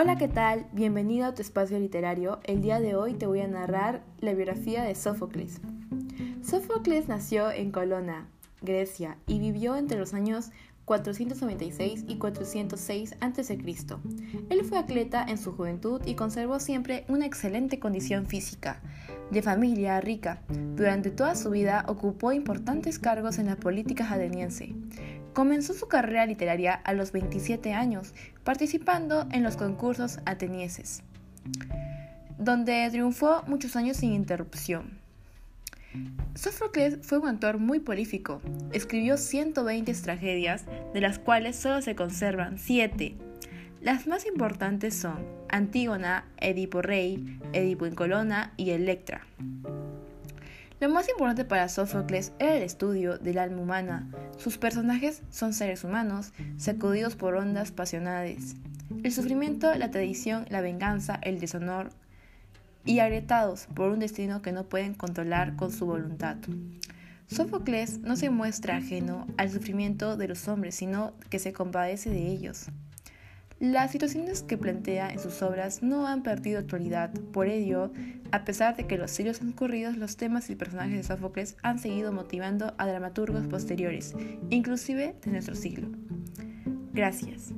Hola, ¿qué tal? Bienvenido a tu espacio literario. El día de hoy te voy a narrar la biografía de Sófocles. Sófocles nació en Colona, Grecia, y vivió entre los años 496 y 406 a.C. Él fue atleta en su juventud y conservó siempre una excelente condición física. De familia rica, durante toda su vida ocupó importantes cargos en la política ateniense. Comenzó su carrera literaria a los 27 años, participando en los concursos atenienses, donde triunfó muchos años sin interrupción. Sófocles fue un autor muy prolífico. Escribió 120 tragedias, de las cuales solo se conservan 7. Las más importantes son Antígona, Edipo Rey, Edipo en Colona y Electra. Lo más importante para Sófocles era el estudio del alma humana. Sus personajes son seres humanos, sacudidos por ondas pasionales. El sufrimiento, la tradición, la venganza, el deshonor, y agrietados por un destino que no pueden controlar con su voluntad. Sófocles no se muestra ajeno al sufrimiento de los hombres, sino que se compadece de ellos. Las situaciones que plantea en sus obras no han perdido actualidad, por ello, a pesar de que los siglos han corrido, los temas y personajes de Sófocles han seguido motivando a dramaturgos posteriores, inclusive de nuestro siglo. Gracias.